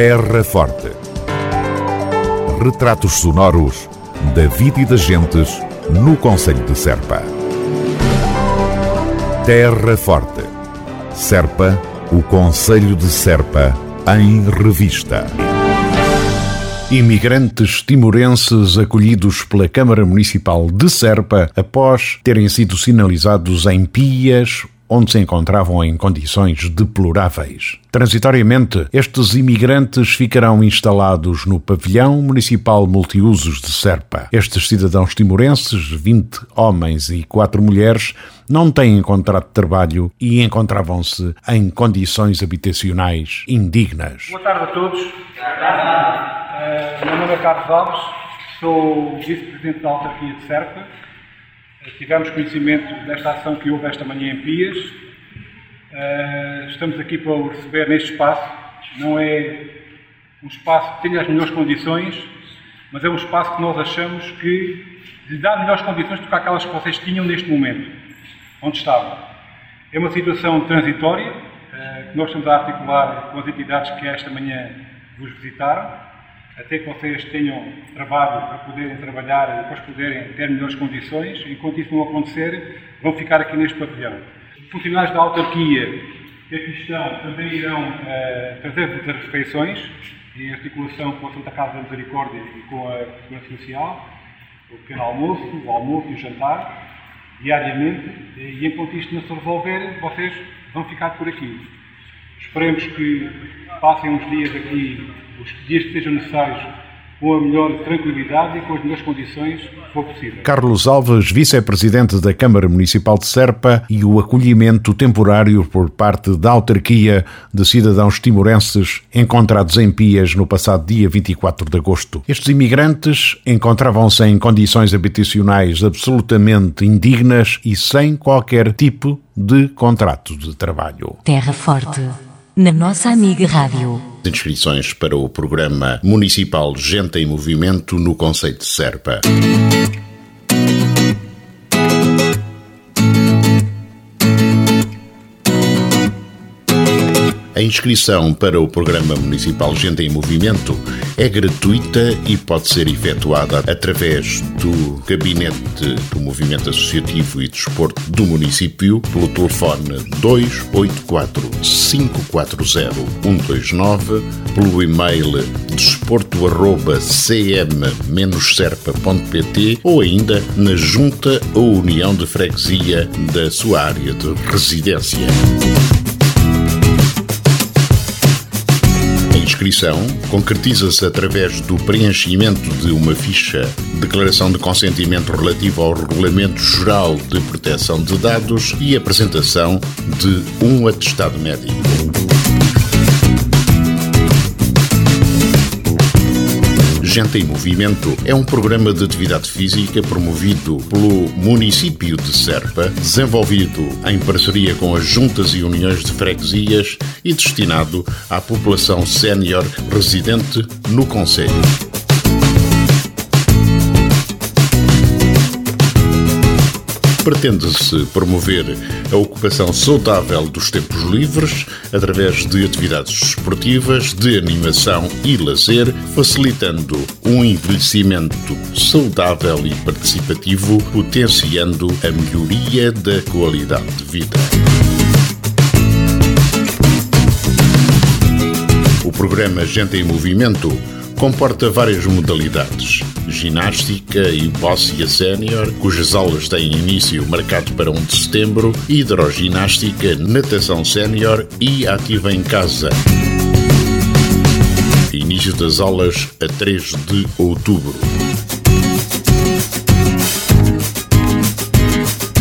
Terra Forte. Retratos sonoros da vida e das gentes no Conselho de Serpa. Terra Forte. Serpa, o Conselho de Serpa, em revista. Imigrantes timorenses acolhidos pela Câmara Municipal de Serpa após terem sido sinalizados em pias onde se encontravam em condições deploráveis. Transitoriamente, estes imigrantes ficarão instalados no pavilhão municipal multiusos de Serpa. Estes cidadãos timorenses, 20 homens e 4 mulheres, não têm contrato de trabalho e encontravam-se em condições habitacionais indignas. Boa tarde a todos. Uh, meu nome é Carlos Alves, sou vice-presidente da autarquia de Serpa Tivemos conhecimento desta ação que houve esta manhã em Pias. Uh, estamos aqui para o receber neste espaço. Não é um espaço que tenha as melhores condições, mas é um espaço que nós achamos que lhe dá melhores condições do que aquelas que vocês tinham neste momento, onde estavam. É uma situação transitória, uh, que nós estamos a articular com as entidades que esta manhã vos visitaram até que vocês tenham trabalho para poderem trabalhar e depois poderem ter melhores condições. Enquanto isso não acontecer, vão ficar aqui neste pavilhão. Funcionários da autarquia que aqui estão também irão uh, trazer as refeições em articulação com a Santa Casa da Misericórdia e com a Segurança Social, o pequeno almoço, o almoço e o jantar, diariamente, e enquanto isto não se resolver, vocês vão ficar por aqui. Esperemos que passem uns dias aqui os dias que sejam necessários com a melhor tranquilidade e com as melhores condições que for possível. Carlos Alves, vice-presidente da Câmara Municipal de Serpa e o acolhimento temporário por parte da autarquia de cidadãos timorenses encontrados em Pias no passado dia 24 de agosto. Estes imigrantes encontravam-se em condições habitacionais absolutamente indignas e sem qualquer tipo de contrato de trabalho. Terra Forte na nossa amiga Rádio. Inscrições para o programa municipal Gente em Movimento no Conceito de Serpa. A inscrição para o Programa Municipal Gente em Movimento é gratuita e pode ser efetuada através do Gabinete do Movimento Associativo e Desporto do município pelo telefone 284 540 129, pelo e-mail desporto.cm-serpa.pt ou ainda na Junta ou União de Freguesia da sua área de residência. Inscrição concretiza-se através do preenchimento de uma ficha declaração de consentimento relativo ao Regulamento Geral de Proteção de Dados e apresentação de um atestado médico. Gente em Movimento é um programa de atividade física promovido pelo município de Serpa, desenvolvido em parceria com as juntas e uniões de freguesias e destinado à população sénior residente no Conselho. Pretende-se promover a ocupação saudável dos tempos livres através de atividades esportivas, de animação e lazer, facilitando um envelhecimento saudável e participativo, potenciando a melhoria da qualidade de vida. O programa Gente em Movimento comporta várias modalidades. Ginástica e Bóssia Sénior, cujas aulas têm início marcado para 1 de setembro, hidroginástica, natação sénior e ativa em casa. Início das aulas a 3 de outubro.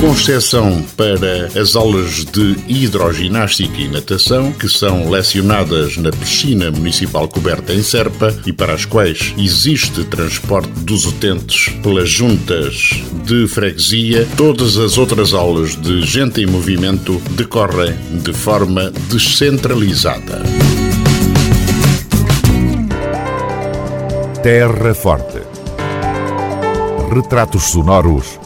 Com exceção para as aulas de hidroginástica e natação, que são lecionadas na piscina municipal coberta em Serpa e para as quais existe transporte dos utentes pelas juntas de freguesia, todas as outras aulas de gente em movimento decorrem de forma descentralizada. Terra Forte. Retratos sonoros